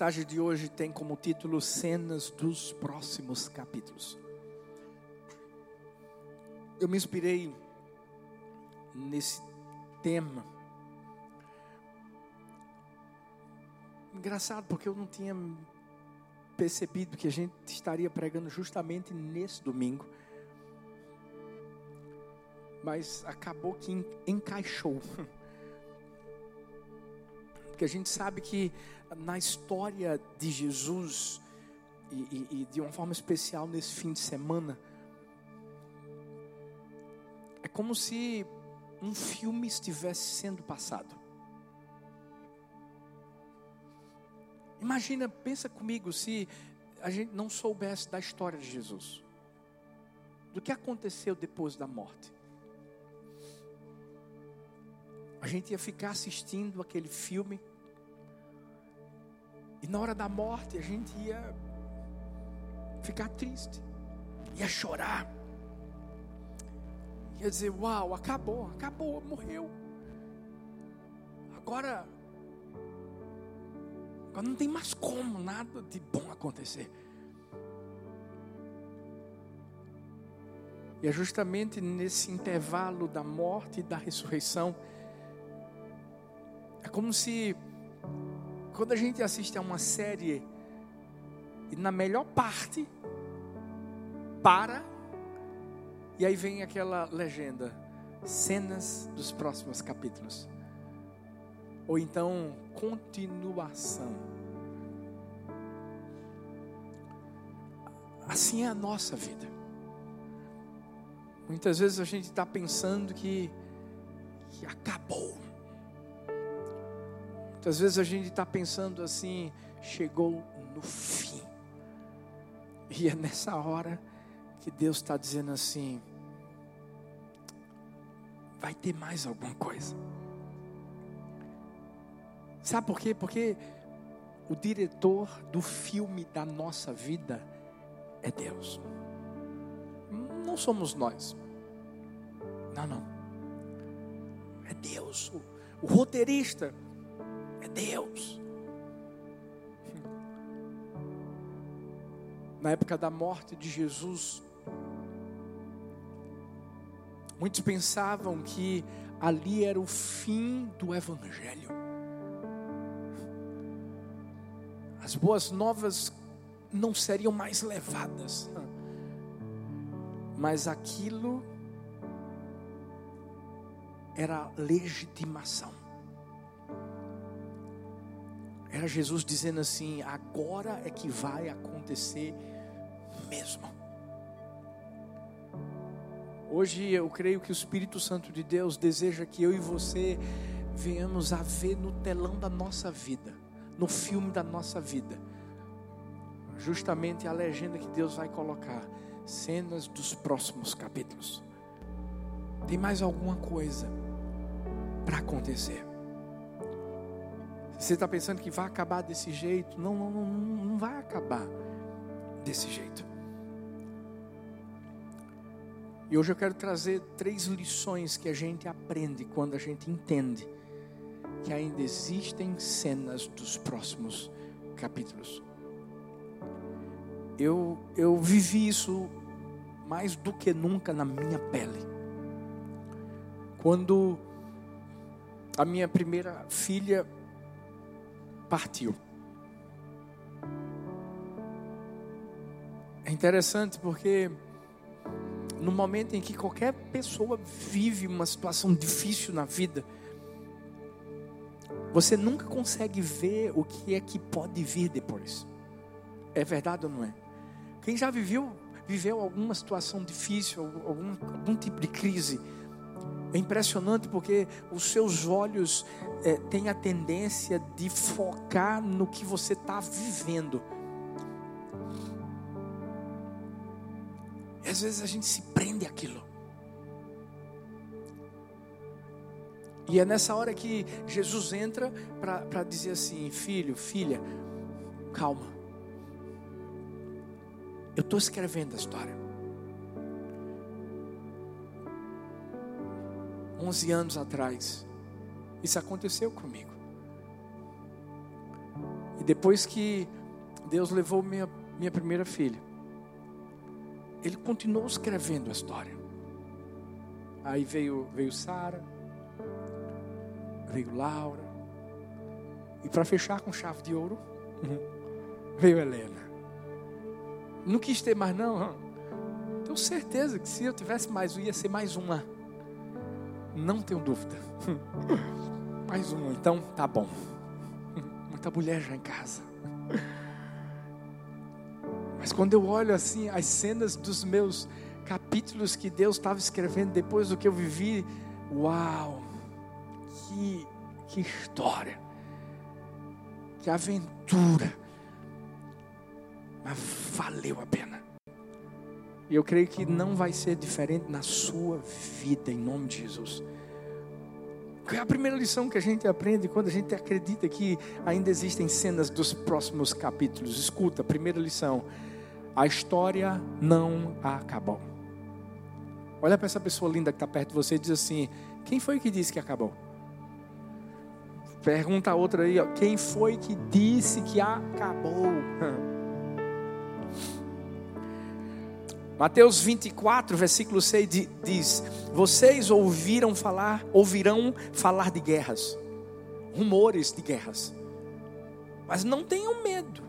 mensagem de hoje tem como título Cenas dos Próximos Capítulos. Eu me inspirei nesse tema. Engraçado, porque eu não tinha percebido que a gente estaria pregando justamente nesse domingo. Mas acabou que encaixou. Porque a gente sabe que na história de Jesus, e, e, e de uma forma especial nesse fim de semana, é como se um filme estivesse sendo passado. Imagina, pensa comigo, se a gente não soubesse da história de Jesus, do que aconteceu depois da morte. A gente ia ficar assistindo aquele filme, e na hora da morte a gente ia ficar triste, ia chorar, ia dizer: Uau, acabou, acabou, morreu. Agora Agora não tem mais como nada de bom acontecer. E é justamente nesse intervalo da morte e da ressurreição, é como se, quando a gente assiste a uma série, e na melhor parte, para, e aí vem aquela legenda, cenas dos próximos capítulos ou então continuação. Assim é a nossa vida. Muitas vezes a gente está pensando que, que acabou. Muitas vezes a gente está pensando assim, chegou no fim. E é nessa hora que Deus está dizendo assim: vai ter mais alguma coisa. Sabe por quê? Porque o diretor do filme da nossa vida é Deus. Não somos nós. Não, não. É Deus. O, o roteirista é Deus. Na época da morte de Jesus, muitos pensavam que ali era o fim do Evangelho. as boas novas não seriam mais levadas, mas aquilo era legitimação. Era Jesus dizendo assim: agora é que vai acontecer mesmo. Hoje eu creio que o Espírito Santo de Deus deseja que eu e você venhamos a ver no telão da nossa vida no filme da nossa vida. Justamente a legenda que Deus vai colocar, cenas dos próximos capítulos. Tem mais alguma coisa para acontecer? Você está pensando que vai acabar desse jeito? Não, não, não, não vai acabar desse jeito. E hoje eu quero trazer três lições que a gente aprende quando a gente entende que ainda existem cenas dos próximos capítulos. Eu, eu vivi isso mais do que nunca na minha pele. Quando a minha primeira filha partiu. É interessante porque no momento em que qualquer pessoa vive uma situação difícil na vida, você nunca consegue ver o que é que pode vir depois. É verdade ou não é? Quem já viveu, viveu alguma situação difícil, algum, algum tipo de crise, é impressionante porque os seus olhos é, têm a tendência de focar no que você está vivendo. E às vezes a gente se prende àquilo. E é nessa hora que Jesus entra para dizer assim: filho, filha, calma. Eu estou escrevendo a história. Onze anos atrás, isso aconteceu comigo. E depois que Deus levou minha, minha primeira filha, Ele continuou escrevendo a história. Aí veio, veio Sara, veio Laura, e para fechar com chave de ouro, veio Helena. Não quis ter mais, não. Tenho certeza que se eu tivesse mais um, ia ser mais uma. Não tenho dúvida. mais uma, então tá bom. Muita mulher já em casa. Mas quando eu olho assim as cenas dos meus capítulos que Deus estava escrevendo depois do que eu vivi, uau! Que, que história! Que aventura! Mas valeu a pena. E eu creio que não vai ser diferente na sua vida, em nome de Jesus. É a primeira lição que a gente aprende quando a gente acredita que ainda existem cenas dos próximos capítulos? Escuta, primeira lição: a história não acabou. Olha para essa pessoa linda que está perto de você e diz assim: quem foi que disse que acabou? Pergunta a outra aí, ó, quem foi que disse que acabou? Mateus 24, versículo 6 diz: Vocês ouviram falar, ouvirão falar de guerras, rumores de guerras. Mas não tenham medo.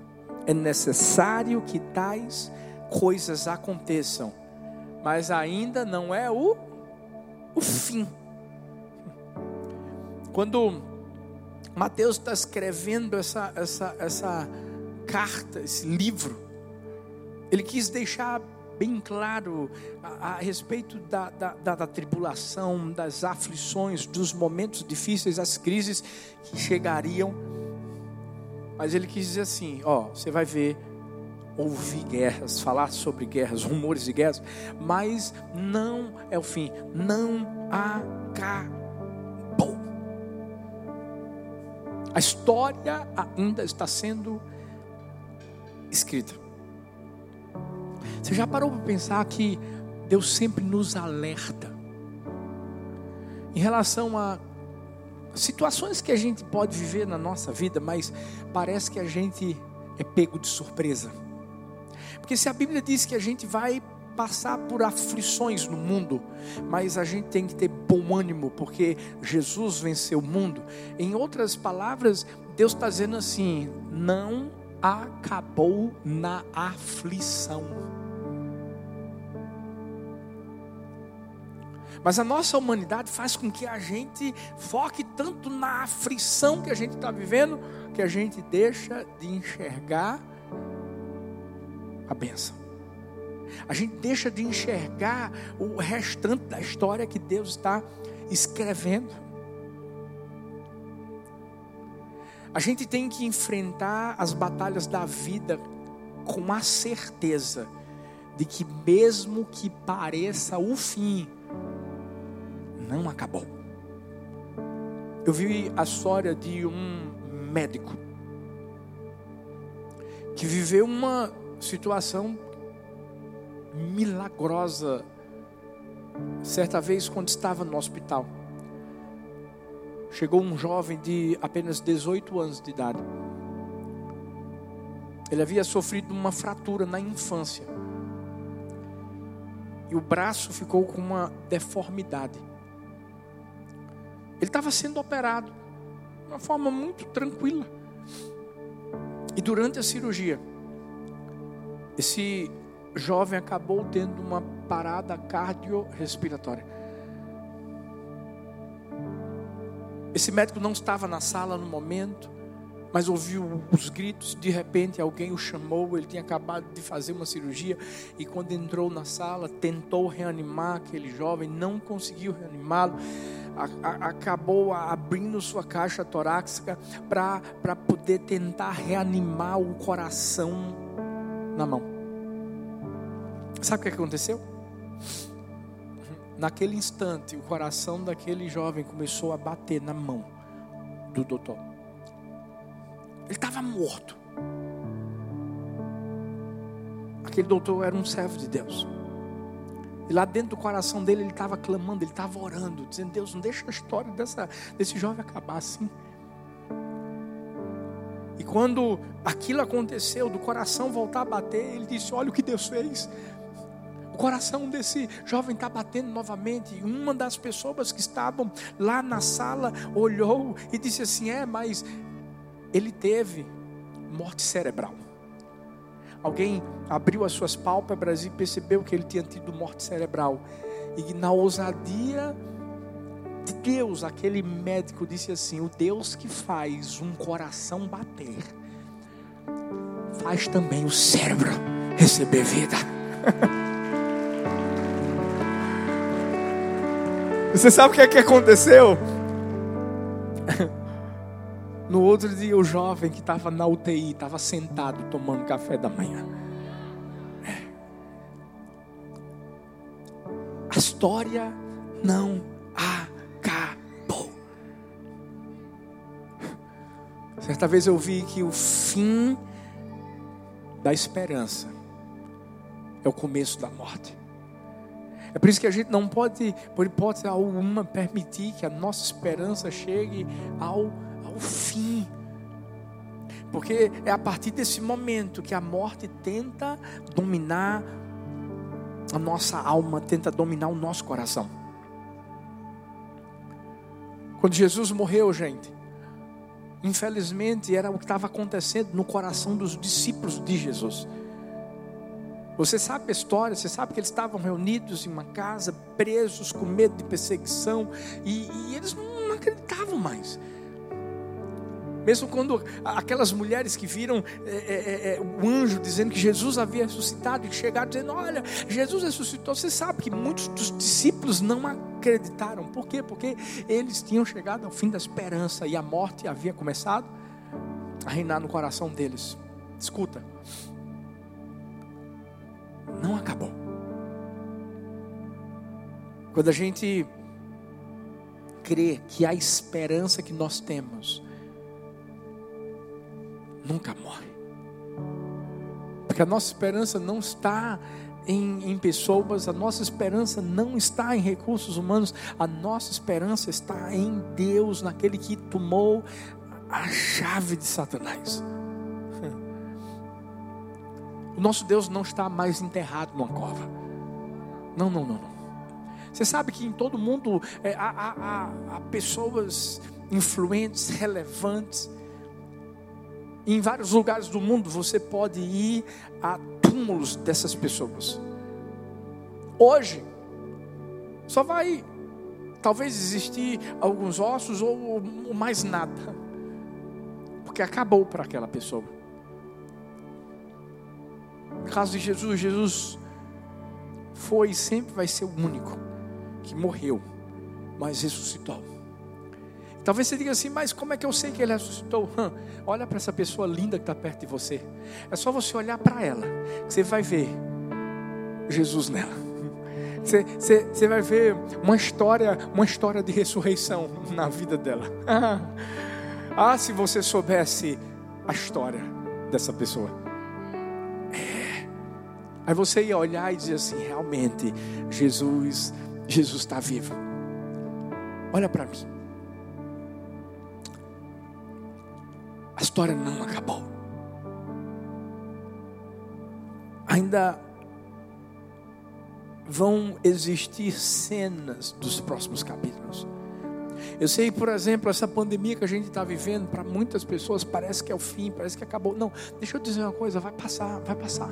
É necessário que tais coisas aconteçam, mas ainda não é o o fim. Quando Mateus está escrevendo essa, essa, essa carta, esse livro, ele quis deixar bem claro a, a respeito da, da, da, da, tribulação, das aflições, dos momentos difíceis, as crises que chegariam. Mas ele quis dizer assim: ó, você vai ver, ouvir guerras, falar sobre guerras, rumores de guerras, mas não é o fim, não acabou. A história ainda está sendo escrita. Você já parou para pensar que Deus sempre nos alerta em relação a situações que a gente pode viver na nossa vida, mas parece que a gente é pego de surpresa. Porque se a Bíblia diz que a gente vai passar por aflições no mundo, mas a gente tem que ter bom ânimo, porque Jesus venceu o mundo. Em outras palavras, Deus está dizendo assim: não acabou na aflição. Mas a nossa humanidade faz com que a gente foque tanto na aflição que a gente está vivendo, que a gente deixa de enxergar a bênção. A gente deixa de enxergar o restante da história que Deus está escrevendo. A gente tem que enfrentar as batalhas da vida com a certeza de que, mesmo que pareça o fim, não acabou. Eu vi a história de um médico que viveu uma situação milagrosa certa vez quando estava no hospital. Chegou um jovem de apenas 18 anos de idade. Ele havia sofrido uma fratura na infância. E o braço ficou com uma deformidade. Ele estava sendo operado de uma forma muito tranquila. E durante a cirurgia, esse jovem acabou tendo uma parada cardiorrespiratória. Esse médico não estava na sala no momento, mas ouviu os gritos. De repente, alguém o chamou. Ele tinha acabado de fazer uma cirurgia e, quando entrou na sala, tentou reanimar aquele jovem, não conseguiu reanimá-lo a, a, acabou abrindo sua caixa torácica para poder tentar reanimar o coração na mão. Sabe o que aconteceu? Naquele instante, o coração daquele jovem começou a bater na mão do doutor. Ele estava morto. Aquele doutor era um servo de Deus. E lá dentro do coração dele, ele estava clamando, ele estava orando, dizendo: Deus, não deixa a história dessa, desse jovem acabar assim. E quando aquilo aconteceu, do coração voltar a bater, ele disse: Olha o que Deus fez. O coração desse jovem está batendo novamente. E uma das pessoas que estavam lá na sala olhou e disse assim: É, mas ele teve morte cerebral. Alguém abriu as suas pálpebras e percebeu que ele tinha tido morte cerebral. E na ousadia de Deus, aquele médico disse assim: O Deus que faz um coração bater, faz também o cérebro receber vida. Você sabe o que é que aconteceu? No outro dia, o jovem que estava na UTI estava sentado tomando café da manhã. É. A história não acabou. Certa vez eu vi que o fim da esperança é o começo da morte. É por isso que a gente não pode, por hipótese alguma, permitir que a nossa esperança chegue ao ao fim. Porque é a partir desse momento que a morte tenta dominar a nossa alma, tenta dominar o nosso coração. Quando Jesus morreu, gente, infelizmente era o que estava acontecendo no coração dos discípulos de Jesus. Você sabe a história, você sabe que eles estavam reunidos em uma casa, presos, com medo de perseguição, e, e eles não acreditavam mais. Mesmo quando aquelas mulheres que viram é, é, é, é, o anjo dizendo que Jesus havia ressuscitado e chegaram dizendo: Olha, Jesus ressuscitou. Você sabe que muitos dos discípulos não acreditaram. Por quê? Porque eles tinham chegado ao fim da esperança e a morte havia começado a reinar no coração deles. Escuta, não acabou. Quando a gente crê que a esperança que nós temos nunca morre. Porque a nossa esperança não está em, em, pessoas, a nossa esperança não está em recursos humanos, a nossa esperança está em Deus, naquele que tomou a chave de Satanás. O nosso Deus não está mais enterrado numa cova. Não, não, não, não. Você sabe que em todo mundo é, há, há, há pessoas influentes, relevantes, em vários lugares do mundo você pode ir a túmulos dessas pessoas. Hoje, só vai talvez existir alguns ossos ou, mais nada, porque acabou para aquela pessoa. No caso de Jesus, Jesus foi e sempre vai ser o único que morreu, mas ressuscitou. Talvez você diga assim, mas como é que eu sei que ele ressuscitou? Olha para essa pessoa linda que está perto de você. É só você olhar para ela, que você vai ver Jesus nela. Você, você, você, vai ver uma história, uma história de ressurreição na vida dela. Ah, se você soubesse a história dessa pessoa. É. Aí você ia olhar e dizer assim, realmente, Jesus, Jesus está vivo. Olha para mim. História não acabou. Ainda vão existir cenas dos próximos capítulos. Eu sei, por exemplo, essa pandemia que a gente está vivendo, para muitas pessoas parece que é o fim, parece que acabou. Não, deixa eu dizer uma coisa: vai passar, vai passar,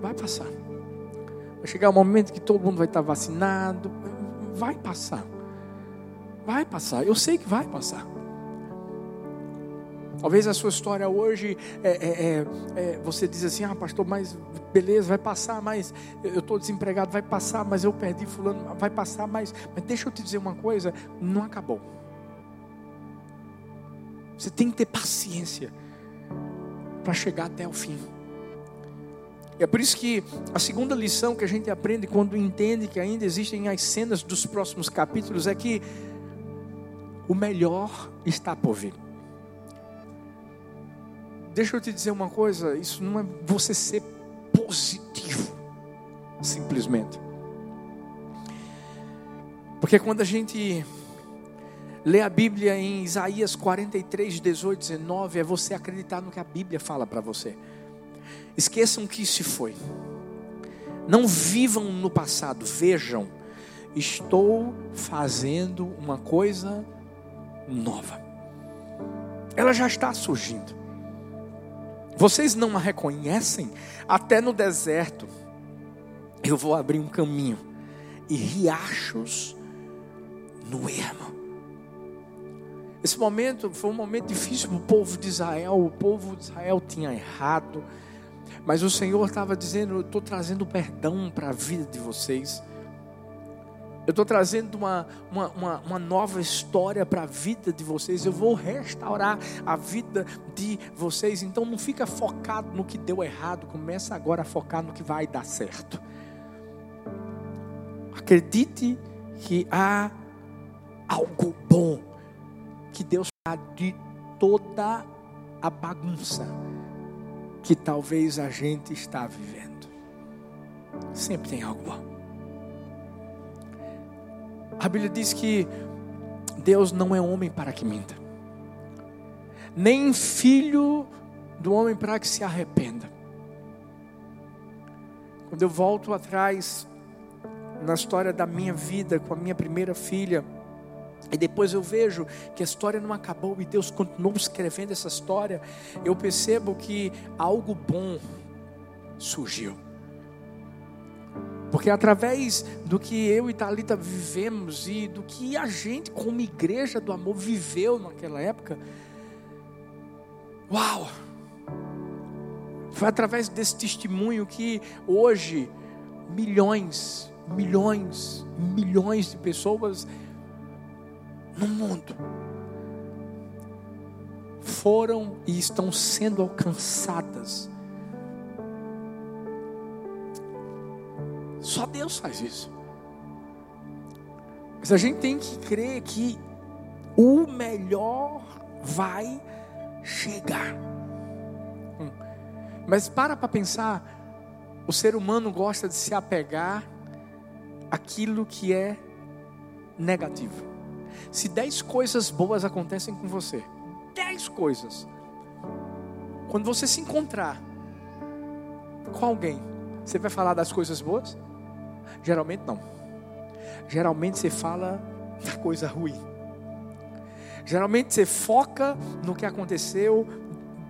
vai passar. Vai chegar o um momento que todo mundo vai estar vacinado, vai passar, vai passar. Eu sei que vai passar. Talvez a sua história hoje é, é, é, é, você diz assim, ah pastor, mas beleza, vai passar, mas eu estou desempregado, vai passar, mas eu perdi fulano, vai passar, mas, mas deixa eu te dizer uma coisa, não acabou. Você tem que ter paciência para chegar até o fim. É por isso que a segunda lição que a gente aprende quando entende que ainda existem as cenas dos próximos capítulos é que o melhor está por vir. Deixa eu te dizer uma coisa: isso não é você ser positivo, simplesmente. Porque quando a gente Ler a Bíblia em Isaías 43, 18, 19 é você acreditar no que a Bíblia fala para você. Esqueçam que se foi. Não vivam no passado, vejam. Estou fazendo uma coisa nova. Ela já está surgindo. Vocês não a reconhecem? Até no deserto, eu vou abrir um caminho e riachos no ermo. Esse momento foi um momento difícil para o povo de Israel. O povo de Israel tinha errado, mas o Senhor estava dizendo: Eu estou trazendo perdão para a vida de vocês. Eu estou trazendo uma, uma, uma, uma, nova história para a vida de vocês. Eu vou restaurar a vida de vocês. Então não fica focado no que deu errado. Começa agora a focar no que vai dar certo. Acredite que há algo bom que Deus faz de toda a bagunça que talvez a gente está vivendo. Sempre tem algo bom. A Bíblia diz que Deus não é homem para que minta, nem filho do homem para que se arrependa. Quando eu volto atrás na história da minha vida com a minha primeira filha, e depois eu vejo que a história não acabou e Deus continuou escrevendo essa história, eu percebo que algo bom surgiu. Porque através do que eu e Talita vivemos e do que a gente como igreja do amor viveu naquela época, uau! Foi através desse testemunho que hoje milhões, milhões, milhões de pessoas no mundo foram e estão sendo alcançadas Deus faz isso. Mas a gente tem que crer que o melhor vai chegar. Hum. Mas para para pensar, o ser humano gosta de se apegar àquilo que é negativo. Se dez coisas boas acontecem com você, dez coisas, quando você se encontrar com alguém, você vai falar das coisas boas? Geralmente não. Geralmente você fala da coisa ruim. Geralmente você foca no que aconteceu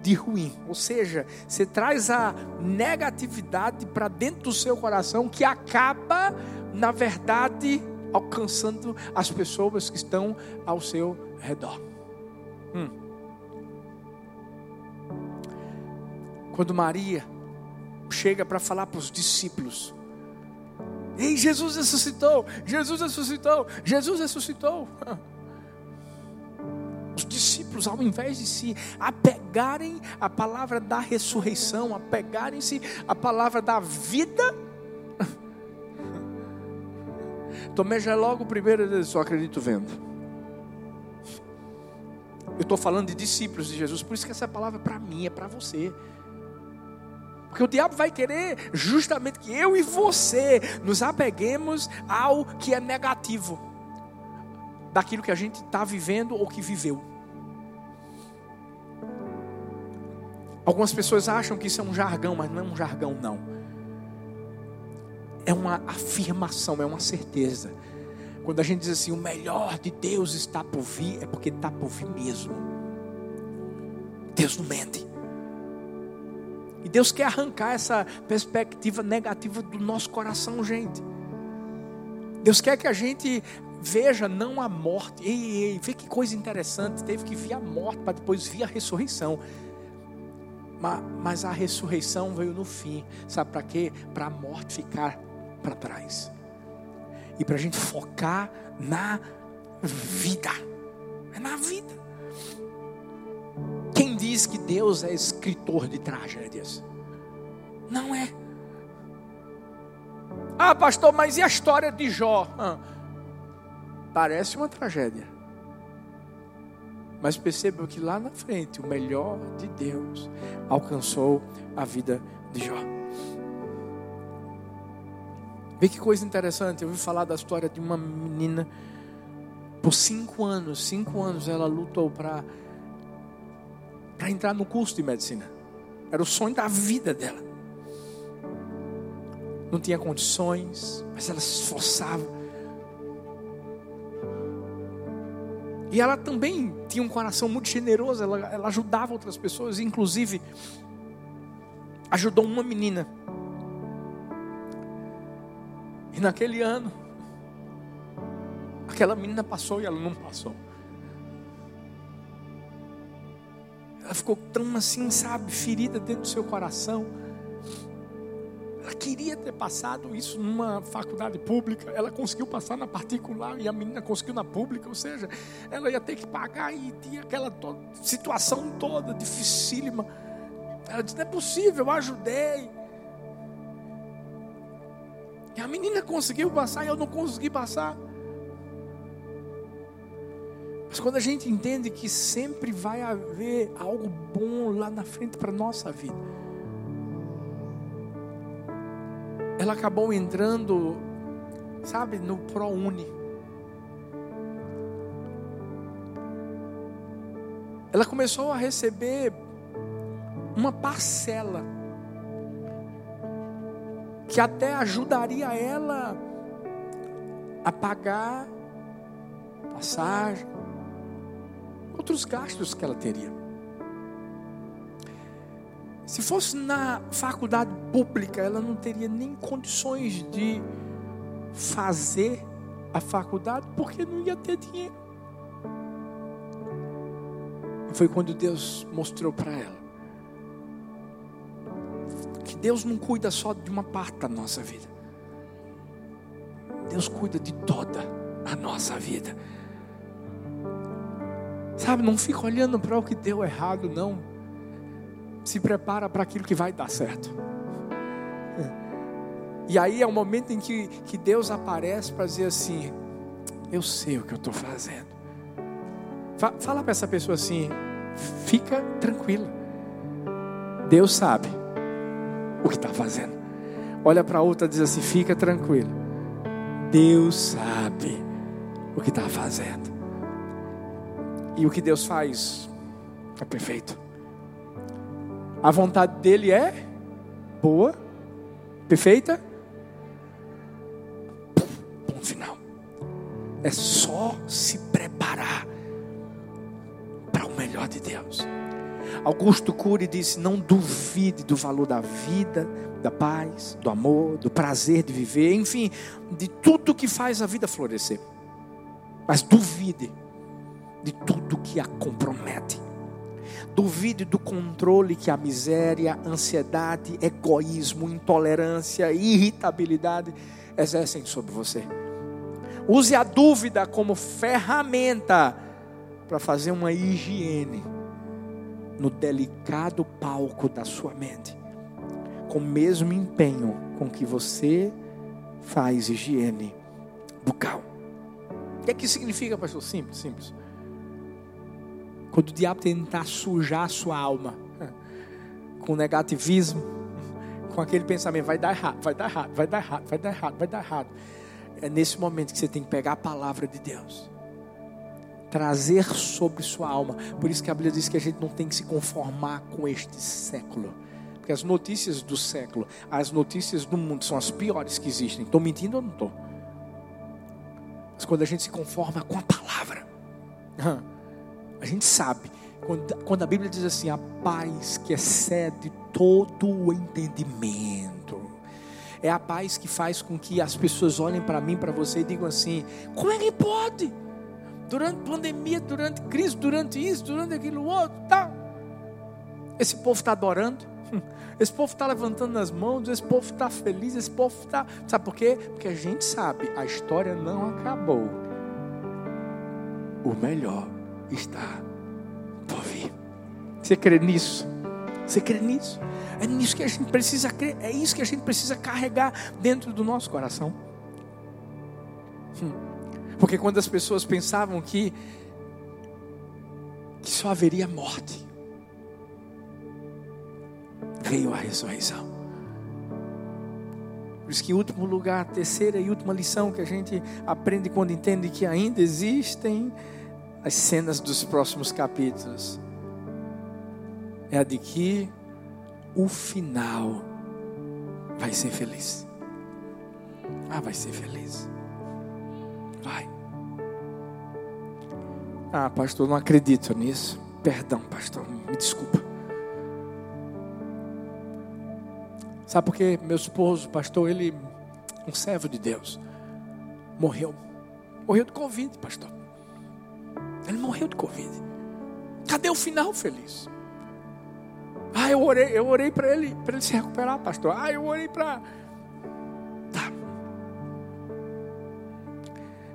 de ruim. Ou seja, você traz a negatividade para dentro do seu coração que acaba, na verdade, alcançando as pessoas que estão ao seu redor. Hum. Quando Maria chega para falar para os discípulos, Ei, Jesus ressuscitou, Jesus ressuscitou, Jesus ressuscitou. Os discípulos, ao invés de se apegarem à palavra da ressurreição, apegarem-se à palavra da vida, Tomé já é logo o primeiro, só acredito vendo. Eu estou falando de discípulos de Jesus, por isso que essa palavra é para mim, é para você. Porque o diabo vai querer justamente que eu e você nos apeguemos ao que é negativo, daquilo que a gente está vivendo ou que viveu. Algumas pessoas acham que isso é um jargão, mas não é um jargão, não. É uma afirmação, é uma certeza. Quando a gente diz assim, o melhor de Deus está por vir, é porque está por vir mesmo. Deus não mente. E Deus quer arrancar essa perspectiva negativa do nosso coração, gente. Deus quer que a gente veja não a morte. Ei, ei, vê que coisa interessante. Teve que vir a morte para depois vir a ressurreição. Mas, mas a ressurreição veio no fim. Sabe para quê? Para a morte ficar para trás. E para a gente focar na vida. É na vida diz que Deus é escritor de tragédias. Não é. Ah, pastor, mas e a história de Jó? Ah, parece uma tragédia. Mas perceba que lá na frente, o melhor de Deus alcançou a vida de Jó. Vê que coisa interessante. Eu ouvi falar da história de uma menina Por cinco anos, cinco anos ela lutou para para entrar no curso de medicina. Era o sonho da vida dela. Não tinha condições, mas ela se esforçava. E ela também tinha um coração muito generoso, ela, ela ajudava outras pessoas, inclusive ajudou uma menina. E naquele ano, aquela menina passou e ela não passou. Ela ficou tão assim, sabe, ferida dentro do seu coração. Ela queria ter passado isso numa faculdade pública, ela conseguiu passar na particular e a menina conseguiu na pública, ou seja, ela ia ter que pagar e tinha aquela situação toda dificílima. Ela disse: Não é possível, eu ajudei. E a menina conseguiu passar e eu não consegui passar. Mas quando a gente entende que sempre vai haver algo bom lá na frente para a nossa vida, ela acabou entrando, sabe, no ProUni. Ela começou a receber uma parcela que até ajudaria ela a pagar passagem, outros gastos que ela teria. Se fosse na faculdade pública, ela não teria nem condições de fazer a faculdade, porque não ia ter dinheiro. E foi quando Deus mostrou para ela que Deus não cuida só de uma parte da nossa vida. Deus cuida de toda a nossa vida. Sabe, não fica olhando para o que deu errado, não. Se prepara para aquilo que vai dar certo. E aí é o momento em que, que Deus aparece para dizer assim: Eu sei o que eu estou fazendo. Fala para essa pessoa assim: Fica tranquila. Deus sabe o que está fazendo. Olha para outra e diz assim: Fica tranquila. Deus sabe o que está fazendo. E o que Deus faz é perfeito. A vontade dele é boa, perfeita. Ponto final. É só se preparar para o melhor de Deus. Augusto Cury disse: Não duvide do valor da vida, da paz, do amor, do prazer de viver, enfim, de tudo que faz a vida florescer. Mas duvide de tudo que a compromete. Duvide do controle que a miséria, ansiedade, egoísmo, intolerância e irritabilidade exercem sobre você. Use a dúvida como ferramenta para fazer uma higiene no delicado palco da sua mente, com o mesmo empenho com que você faz higiene bucal. O que é que significa, pastor? Simples, simples. Quando o diabo tentar sujar a sua alma com negativismo, com aquele pensamento, vai dar errado, vai dar errado, vai dar errado, vai dar errado, vai dar errado. É nesse momento que você tem que pegar a palavra de Deus, trazer sobre sua alma. Por isso que a Bíblia diz que a gente não tem que se conformar com este século. Porque as notícias do século, as notícias do mundo são as piores que existem. Estou mentindo ou não estou? Mas quando a gente se conforma com a palavra, a gente sabe, quando, quando a Bíblia diz assim, a paz que excede todo o entendimento, é a paz que faz com que as pessoas olhem para mim, para você e digam assim: como é que pode? Durante pandemia, durante crise, durante isso, durante aquilo outro, tal. Esse povo está adorando, esse povo está levantando as mãos, esse povo está feliz, esse povo está. Sabe por quê? Porque a gente sabe, a história não acabou. O melhor está por vir. Você crê nisso? Você crê nisso? É nisso que a gente precisa crer, é isso que a gente precisa carregar dentro do nosso coração. Hum. Porque quando as pessoas pensavam que, que só haveria morte, veio a ressurreição. Por isso que, último lugar, terceira e última lição que a gente aprende quando entende que ainda existem as cenas dos próximos capítulos é a de que o final vai ser feliz. Ah, vai ser feliz. Vai. Ah, pastor, não acredito nisso. Perdão, pastor, me desculpa. Sabe por quê? Meu esposo, pastor, ele, um servo de Deus, morreu. Morreu de Covid, pastor. Ele morreu de Covid. Cadê o final feliz? Ah, eu orei, eu orei para ele, para ele se recuperar, pastor. Ah, eu orei para. Tá.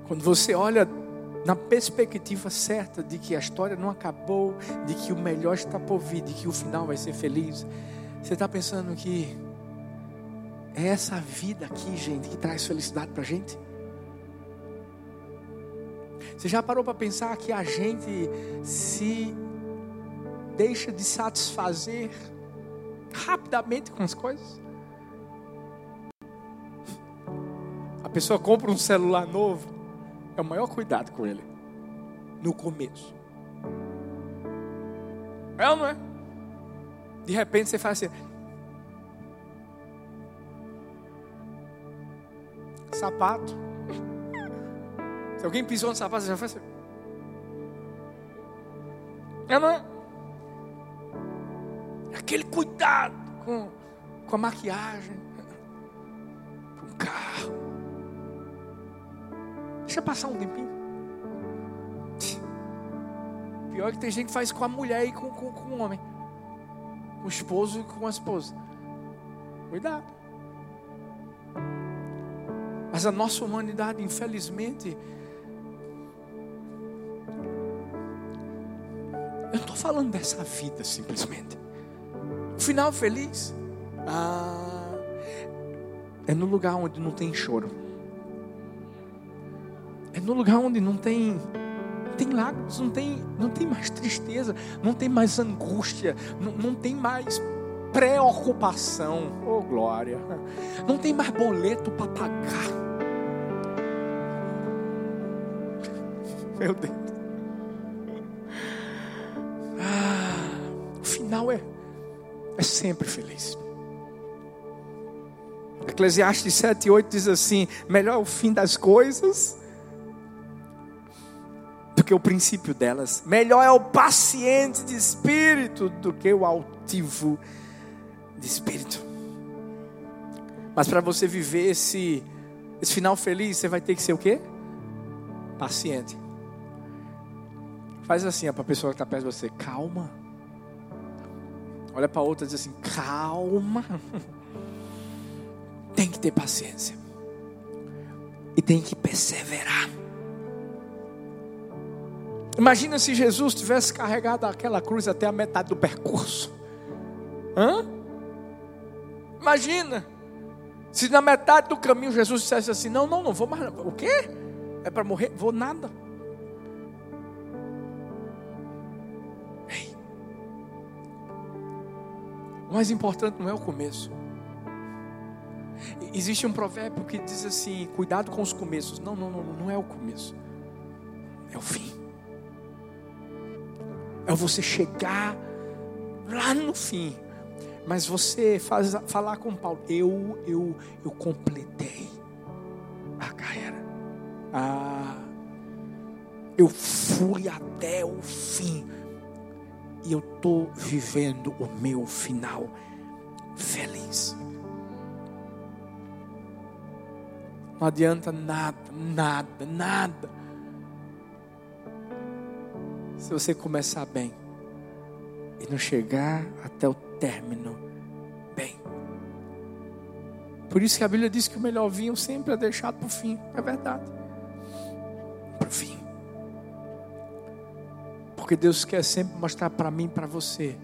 Quando você olha na perspectiva certa de que a história não acabou, de que o melhor está por vir, de que o final vai ser feliz, você está pensando que é essa vida aqui, gente, que traz felicidade para a gente? Você já parou para pensar que a gente se deixa de satisfazer rapidamente com as coisas? A pessoa compra um celular novo, é o maior cuidado com ele, no começo. É ou não é? De repente você faz assim. Sapato. Se alguém pisou no sapato, você já faz assim. É não é? Aquele cuidado com, com a maquiagem, com o carro. Deixa passar um tempinho. Pior que tem gente que faz com a mulher e com, com, com o homem. Com o esposo e com a esposa. Cuidado. Mas a nossa humanidade, infelizmente, falando dessa vida simplesmente. O final feliz. Ah, é no lugar onde não tem choro. É no lugar onde não tem tem lágrimas, não tem, não tem mais tristeza, não tem mais angústia, não, não tem mais preocupação. Oh glória. Não tem mais boleto para pagar. Meu Deus. É sempre feliz. Eclesiastes 7 e 8 diz assim: melhor o fim das coisas do que o princípio delas. Melhor é o paciente de espírito do que o altivo de espírito. Mas para você viver esse, esse final feliz, você vai ter que ser o quê? Paciente. Faz assim, para a pessoa que está perto de você, calma. Olha para outra e diz assim: calma. Tem que ter paciência. E tem que perseverar. Imagina se Jesus tivesse carregado aquela cruz até a metade do percurso. Hã? Imagina. Se na metade do caminho Jesus dissesse assim: Não, não, não vou mais. O quê? É para morrer? Vou nada. O mais importante não é o começo. Existe um provérbio que diz assim: cuidado com os começos. Não, não, não, não é o começo. É o fim. É você chegar lá no fim. Mas você faz, falar com Paulo, eu, eu, eu completei a carreira. Ah, eu fui até o fim e eu estou vivendo o meu final feliz. Não adianta nada, nada, nada. Se você começar bem e não chegar até o término bem. Por isso que a Bíblia diz que o melhor vinho sempre é deixado para o fim. É verdade. Porque Deus quer sempre mostrar para mim, para você,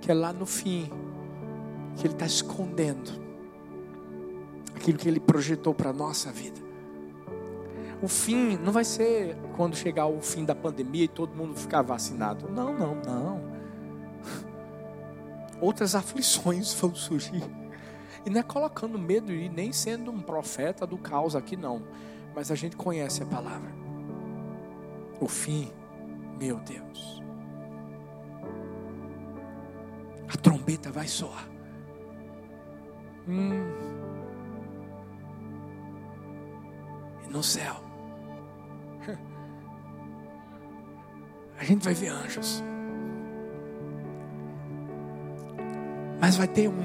que é lá no fim que Ele está escondendo aquilo que Ele projetou para a nossa vida. O fim não vai ser quando chegar o fim da pandemia e todo mundo ficar vacinado. Não, não, não. Outras aflições vão surgir. E não é colocando medo e nem sendo um profeta do caos aqui, não. Mas a gente conhece a palavra. O fim, meu Deus. A trombeta vai soar. Hum. E no céu, a gente vai ver anjos. Mas vai ter um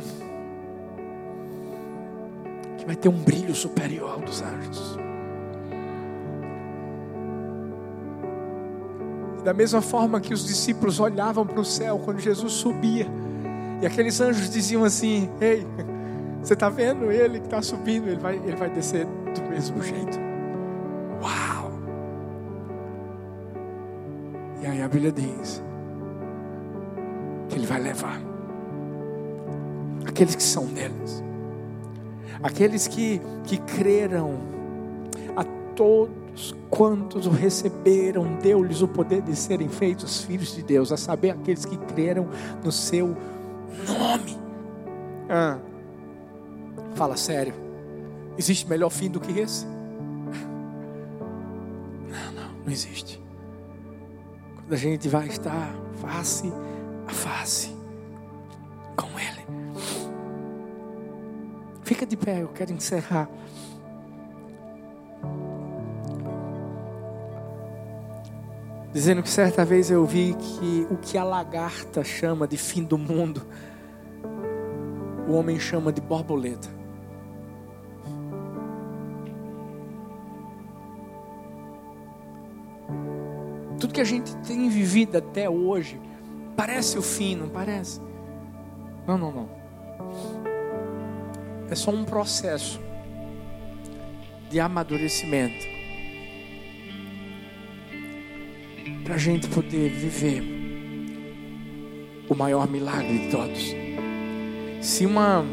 que vai ter um brilho superior ao dos anjos. Da mesma forma que os discípulos olhavam para o céu quando Jesus subia, e aqueles anjos diziam assim: Ei, você está vendo ele que está subindo? Ele vai, ele vai descer do mesmo jeito. Uau! E aí a Bíblia diz que ele vai levar aqueles que são deles, aqueles que, que creram, a quantos o receberam, deu-lhes o poder de serem feitos filhos de Deus, a saber, aqueles que creram no seu nome. Ah. Fala sério. Existe melhor fim do que esse? Não, não, não existe. Quando a gente vai estar face a face com Ele. Fica de pé, eu quero encerrar. Dizendo que certa vez eu vi que o que a lagarta chama de fim do mundo, o homem chama de borboleta. tudo que a gente tem vivido até hoje parece o fim, não parece? Não, não, não. É só um processo de amadurecimento para a gente poder viver o maior milagre de todos. Se uma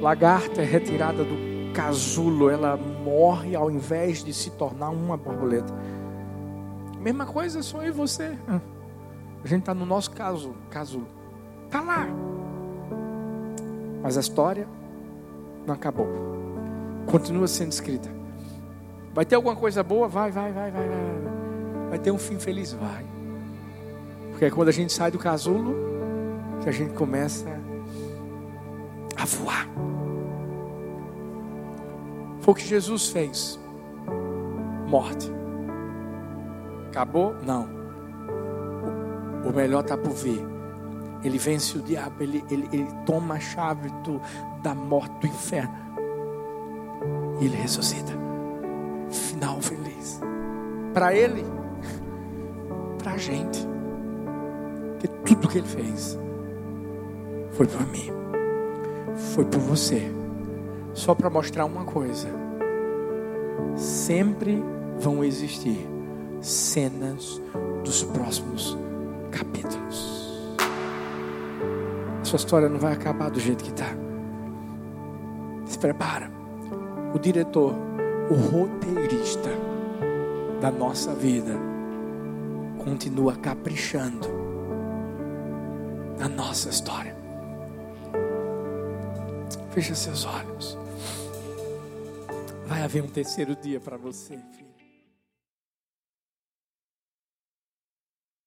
lagarta é retirada do casulo, ela morre ao invés de se tornar uma borboleta. Mesma coisa sou eu e você. A gente está no nosso caso, caso. Está lá. Mas a história não acabou. Continua sendo escrita. Vai ter alguma coisa boa? Vai, vai, vai, vai, vai. Vai ter um fim feliz? Vai. Porque é quando a gente sai do casulo que a gente começa a voar. Foi o que Jesus fez. Morte. Acabou? Não. O, melhor está por vir. Ele vence o diabo, ele, ele, ele toma a chave do, da morte, do inferno. E ele ressuscita. Final feliz. Para ele, a gente. Que tudo que ele fez foi por mim, foi por você. Só para mostrar uma coisa: sempre vão existir cenas dos próximos capítulos. A sua história não vai acabar do jeito que está. Se prepara. O diretor, o roteirista da nossa vida, continua caprichando na nossa história. Fecha seus olhos. Vai haver um terceiro dia para você, filho.